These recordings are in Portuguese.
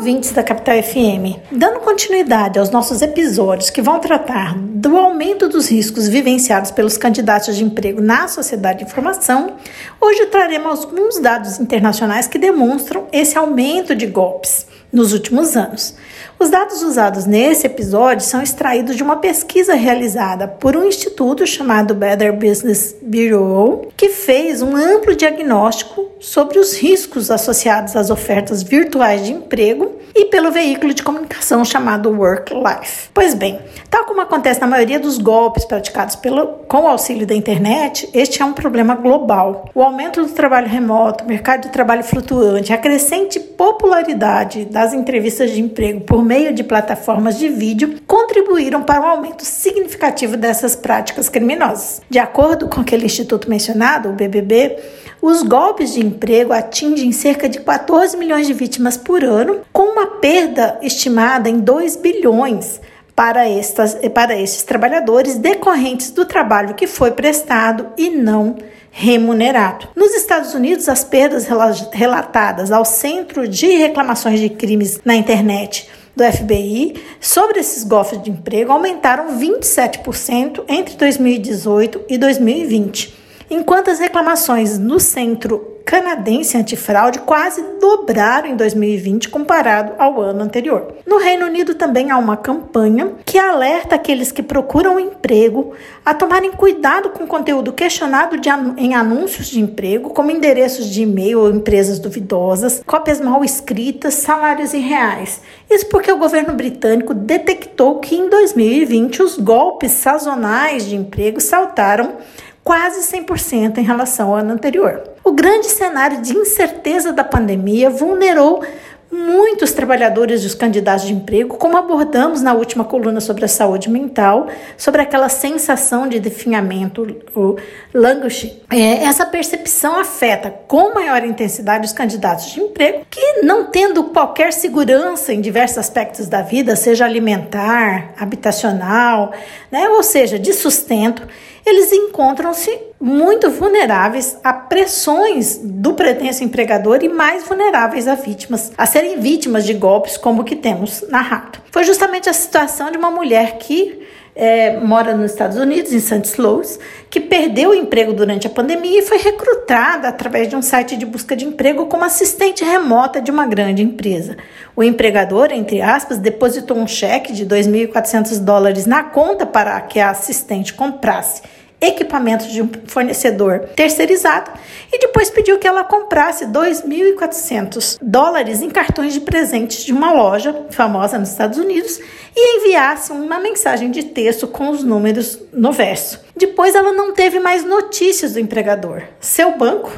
ouvintes da Capital FM, dando continuidade aos nossos episódios que vão tratar do aumento dos riscos vivenciados pelos candidatos de emprego na sociedade de informação, hoje traremos alguns dados internacionais que demonstram esse aumento de golpes nos últimos anos. Os dados usados nesse episódio são extraídos de uma pesquisa realizada por um instituto chamado Better Business Bureau, que fez um amplo diagnóstico sobre os riscos associados às ofertas virtuais de emprego e pelo veículo de comunicação chamado Work Life. Pois bem, tal como acontece na maioria dos golpes praticados pelo, com o auxílio da internet, este é um problema global. O aumento do trabalho remoto, mercado de trabalho flutuante, a crescente popularidade das entrevistas de emprego por meio de plataformas de vídeo contribuíram para um aumento significativo dessas práticas criminosas. De acordo com aquele instituto mencionado, o BBB, os golpes de emprego atingem cerca de 14 milhões de vítimas por ano, com uma perda estimada em 2 bilhões para, estas, para esses trabalhadores decorrentes do trabalho que foi prestado e não remunerado. Nos Estados Unidos, as perdas relatadas ao Centro de Reclamações de Crimes na Internet do FBI sobre esses golpes de emprego aumentaram 27% entre 2018 e 2020, enquanto as reclamações no Centro canadense antifraude quase dobraram em 2020 comparado ao ano anterior. No Reino Unido também há uma campanha que alerta aqueles que procuram emprego a tomarem cuidado com conteúdo questionado de, em anúncios de emprego, como endereços de e-mail ou empresas duvidosas, cópias mal escritas, salários irreais. Isso porque o governo britânico detectou que em 2020 os golpes sazonais de emprego saltaram quase 100% em relação ao ano anterior. O grande cenário de incerteza da pandemia vulnerou muitos trabalhadores e os candidatos de emprego, como abordamos na última coluna sobre a saúde mental, sobre aquela sensação de definhamento, o languishing. É, essa percepção afeta com maior intensidade os candidatos de emprego que, não tendo qualquer segurança em diversos aspectos da vida, seja alimentar, habitacional, né, ou seja, de sustento, eles encontram-se muito vulneráveis a pressões do pretenso empregador e mais vulneráveis a vítimas, a serem vítimas de golpes como o que temos narrado. Foi justamente a situação de uma mulher que é, mora nos Estados Unidos, em St. Louis, que perdeu o emprego durante a pandemia e foi recrutada através de um site de busca de emprego como assistente remota de uma grande empresa. O empregador, entre aspas, depositou um cheque de 2.400 dólares na conta para que a assistente comprasse equipamentos de um fornecedor terceirizado e depois pediu que ela comprasse 2.400 dólares em cartões de presentes de uma loja famosa nos Estados Unidos e enviasse uma mensagem de texto com os números no verso. Depois ela não teve mais notícias do empregador. Seu banco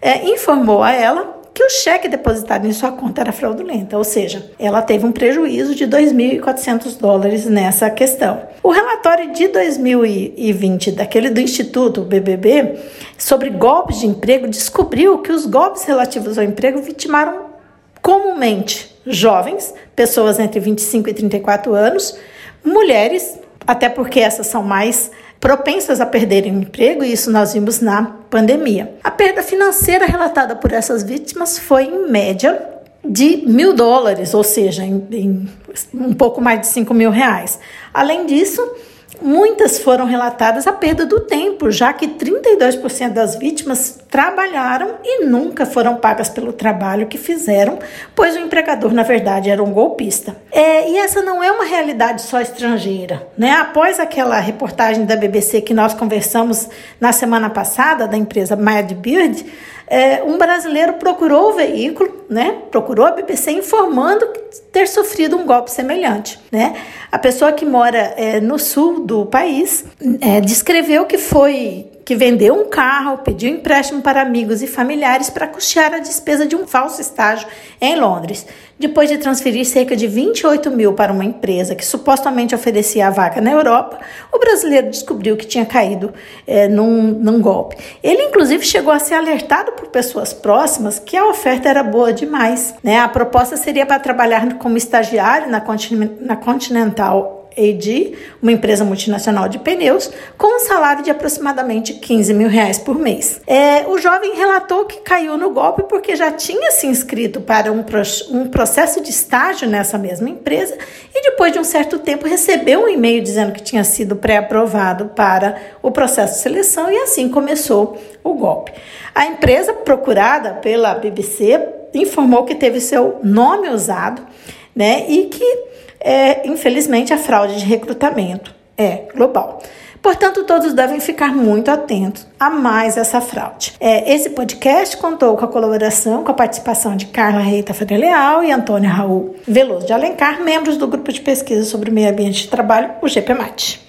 é, informou a ela que o cheque depositado em sua conta era fraudulento, ou seja, ela teve um prejuízo de 2.400 dólares nessa questão. O relatório de 2020 daquele do Instituto BBB sobre golpes de emprego descobriu que os golpes relativos ao emprego vitimaram comumente jovens, pessoas entre 25 e 34 anos, mulheres, até porque essas são mais propensas a perderem o emprego, e isso nós vimos na pandemia. A perda financeira relatada por essas vítimas foi, em média, de mil dólares, ou seja, em, em um pouco mais de cinco mil reais. Além disso, Muitas foram relatadas a perda do tempo, já que 32% das vítimas trabalharam e nunca foram pagas pelo trabalho que fizeram, pois o empregador, na verdade, era um golpista. É, e essa não é uma realidade só estrangeira. Né? Após aquela reportagem da BBC que nós conversamos na semana passada, da empresa Madbeard, é, um brasileiro procurou o veículo, né? Procurou a BBC informando ter sofrido um golpe semelhante, né? A pessoa que mora é, no sul do país é, descreveu que foi que vendeu um carro, pediu empréstimo para amigos e familiares para custear a despesa de um falso estágio em Londres. Depois de transferir cerca de 28 mil para uma empresa que supostamente oferecia a vaga na Europa, o brasileiro descobriu que tinha caído é, num, num golpe. Ele, inclusive, chegou a ser alertado por pessoas próximas que a oferta era boa demais. Né? A proposta seria para trabalhar como estagiário na, na Continental AG, uma empresa multinacional de pneus, com um salário de aproximadamente 15 mil reais por mês. É, o jovem relatou que caiu no golpe porque já tinha se inscrito para um, um processo de estágio nessa mesma empresa e depois de um certo tempo recebeu um e-mail dizendo que tinha sido pré-aprovado para o processo de seleção e assim começou o golpe. A empresa procurada pela BBC informou que teve seu nome usado, né, e que é, infelizmente a fraude de recrutamento é global. Portanto, todos devem ficar muito atentos a mais essa fraude. É, esse podcast contou com a colaboração, com a participação de Carla Reita Freire Leal e Antônio Raul Veloso de Alencar, membros do grupo de pesquisa sobre o meio ambiente de trabalho, o GPMAT.